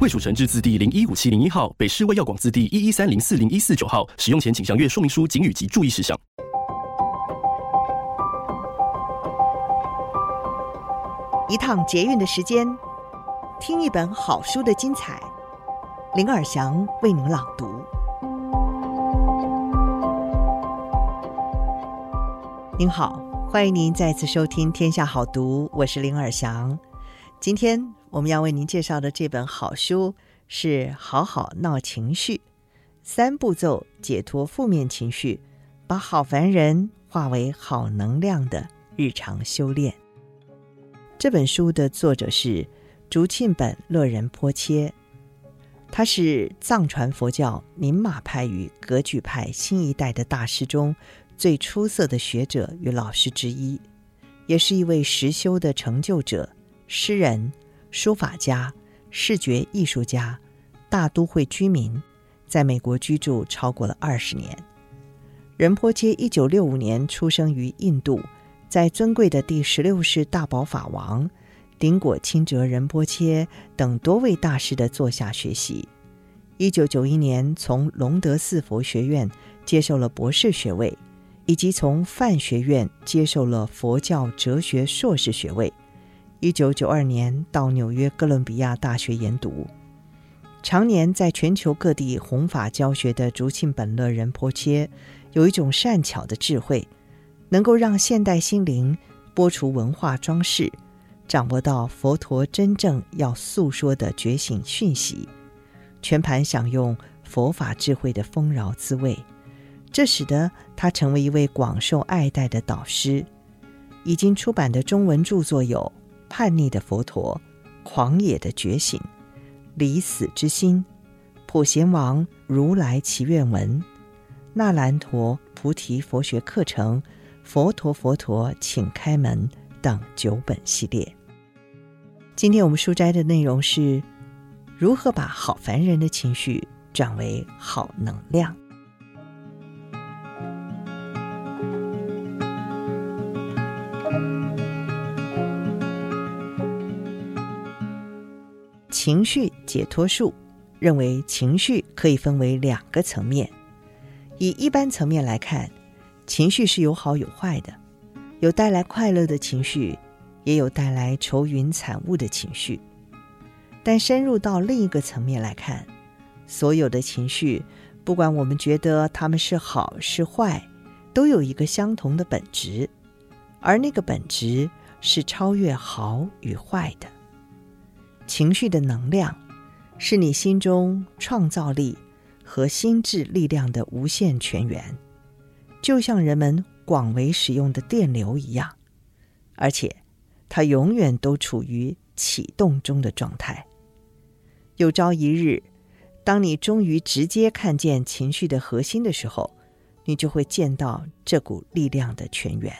卫蜀成制字第零一五七零一号，北市卫药广字第一一三零四零一四九号。使用前请详阅说明书、警语及注意事项。一趟捷运的时间，听一本好书的精彩。林尔祥为您朗读。您好，欢迎您再次收听《天下好读》，我是林尔祥。今天我们要为您介绍的这本好书是《好好闹情绪》，三步骤解脱负面情绪，把好烦人化为好能量的日常修炼。这本书的作者是竹庆本乐仁波切，他是藏传佛教宁玛派与格举派新一代的大师中最出色的学者与老师之一，也是一位实修的成就者、诗人、书法家、视觉艺术家、大都会居民，在美国居住超过了二十年。仁波切一九六五年出生于印度。在尊贵的第十六世大宝法王顶果钦哲仁波切等多位大师的座下学习，一九九一年从龙德寺佛学院接受了博士学位，以及从梵学院接受了佛教哲学硕士学位。一九九二年到纽约哥伦比亚大学研读，常年在全球各地弘法教学的竹庆本乐仁波切，有一种善巧的智慧。能够让现代心灵拨除文化装饰，掌握到佛陀真正要诉说的觉醒讯息，全盘享用佛法智慧的丰饶滋味，这使得他成为一位广受爱戴的导师。已经出版的中文著作有《叛逆的佛陀》《狂野的觉醒》《离死之心》《普贤王如来祈愿文》《纳兰陀菩提佛学课程》。佛陀，佛陀，请开门等九本系列。今天我们书斋的内容是如何把好烦人的情绪转为好能量。情绪解脱术认为，情绪可以分为两个层面，以一般层面来看。情绪是有好有坏的，有带来快乐的情绪，也有带来愁云惨雾的情绪。但深入到另一个层面来看，所有的情绪，不管我们觉得它们是好是坏，都有一个相同的本质，而那个本质是超越好与坏的。情绪的能量，是你心中创造力和心智力量的无限泉源。就像人们广为使用的电流一样，而且它永远都处于启动中的状态。有朝一日，当你终于直接看见情绪的核心的时候，你就会见到这股力量的泉源。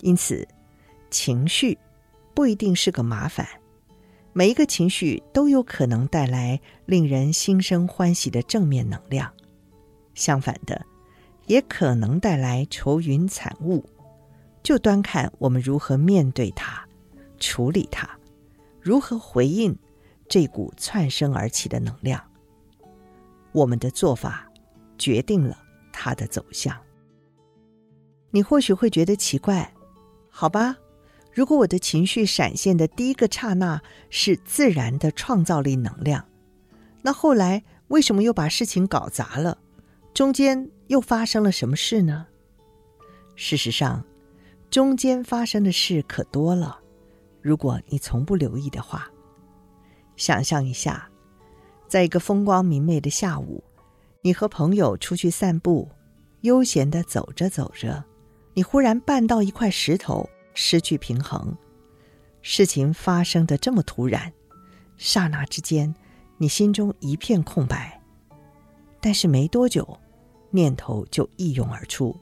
因此，情绪不一定是个麻烦，每一个情绪都有可能带来令人心生欢喜的正面能量。相反的，也可能带来愁云惨雾，就端看我们如何面对它、处理它，如何回应这股窜升而起的能量。我们的做法决定了它的走向。你或许会觉得奇怪，好吧？如果我的情绪闪现的第一个刹那是自然的创造力能量，那后来为什么又把事情搞砸了？中间又发生了什么事呢？事实上，中间发生的事可多了。如果你从不留意的话，想象一下，在一个风光明媚的下午，你和朋友出去散步，悠闲地走着走着，你忽然绊到一块石头，失去平衡。事情发生的这么突然，刹那之间，你心中一片空白。但是没多久，念头就一涌而出。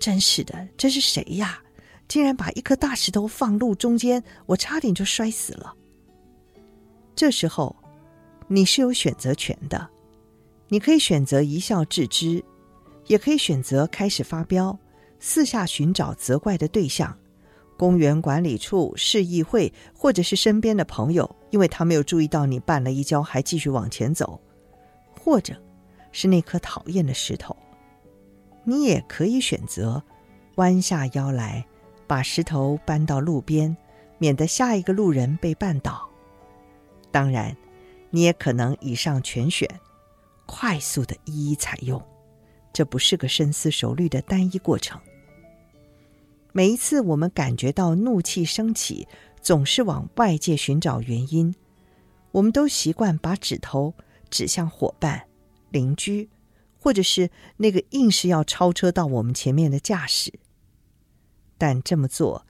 真是的，这是谁呀？竟然把一颗大石头放路中间，我差点就摔死了。这时候，你是有选择权的，你可以选择一笑置之，也可以选择开始发飙，四下寻找责怪的对象。公园管理处、市议会，或者是身边的朋友，因为他没有注意到你绊了一跤，还继续往前走；或者是那颗讨厌的石头，你也可以选择弯下腰来，把石头搬到路边，免得下一个路人被绊倒。当然，你也可能以上全选，快速的一一采用，这不是个深思熟虑的单一过程。每一次我们感觉到怒气升起，总是往外界寻找原因。我们都习惯把指头指向伙伴、邻居，或者是那个硬是要超车到我们前面的驾驶。但这么做，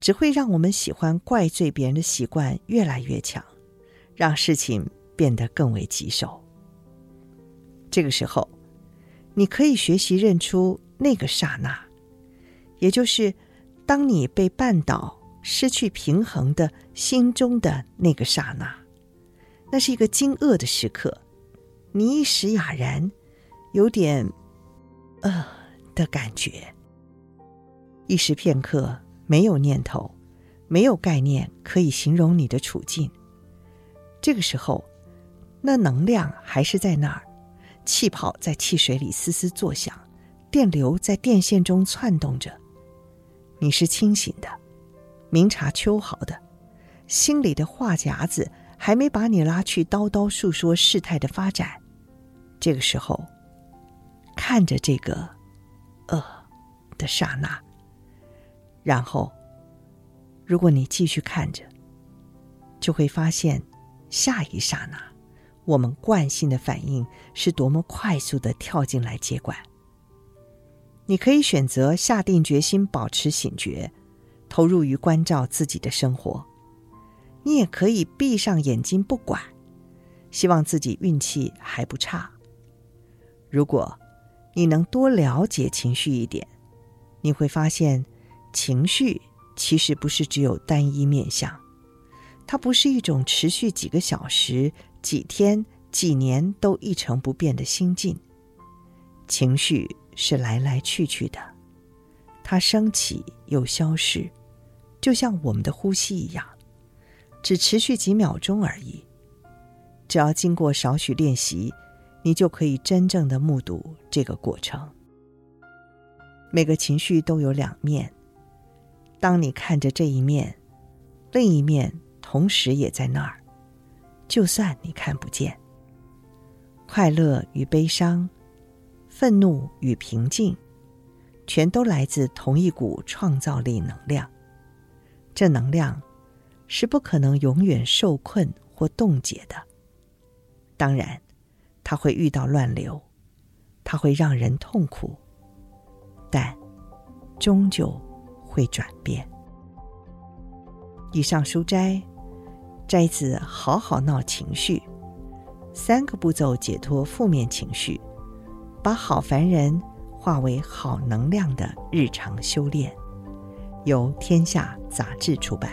只会让我们喜欢怪罪别人的习惯越来越强，让事情变得更为棘手。这个时候，你可以学习认出那个刹那，也就是。当你被绊倒、失去平衡的心中的那个刹那，那是一个惊愕的时刻。你一时哑然，有点“呃”的感觉。一时片刻，没有念头，没有概念可以形容你的处境。这个时候，那能量还是在那儿，气泡在汽水里嘶嘶作响，电流在电线中窜动着。你是清醒的，明察秋毫的，心里的话匣子还没把你拉去叨叨诉说事态的发展。这个时候，看着这个“呃”的刹那，然后，如果你继续看着，就会发现，下一刹那，我们惯性的反应是多么快速的跳进来接管。你可以选择下定决心保持醒觉，投入于关照自己的生活；你也可以闭上眼睛不管，希望自己运气还不差。如果你能多了解情绪一点，你会发现，情绪其实不是只有单一面向，它不是一种持续几个小时、几天、几年都一成不变的心境，情绪。是来来去去的，它升起又消逝，就像我们的呼吸一样，只持续几秒钟而已。只要经过少许练习，你就可以真正的目睹这个过程。每个情绪都有两面，当你看着这一面，另一面同时也在那儿，就算你看不见。快乐与悲伤。愤怒与平静，全都来自同一股创造力能量。这能量是不可能永远受困或冻结的。当然，它会遇到乱流，它会让人痛苦，但终究会转变。以上书摘摘自《好好闹情绪》，三个步骤解脱负面情绪。把好凡人化为好能量的日常修炼，由天下杂志出版。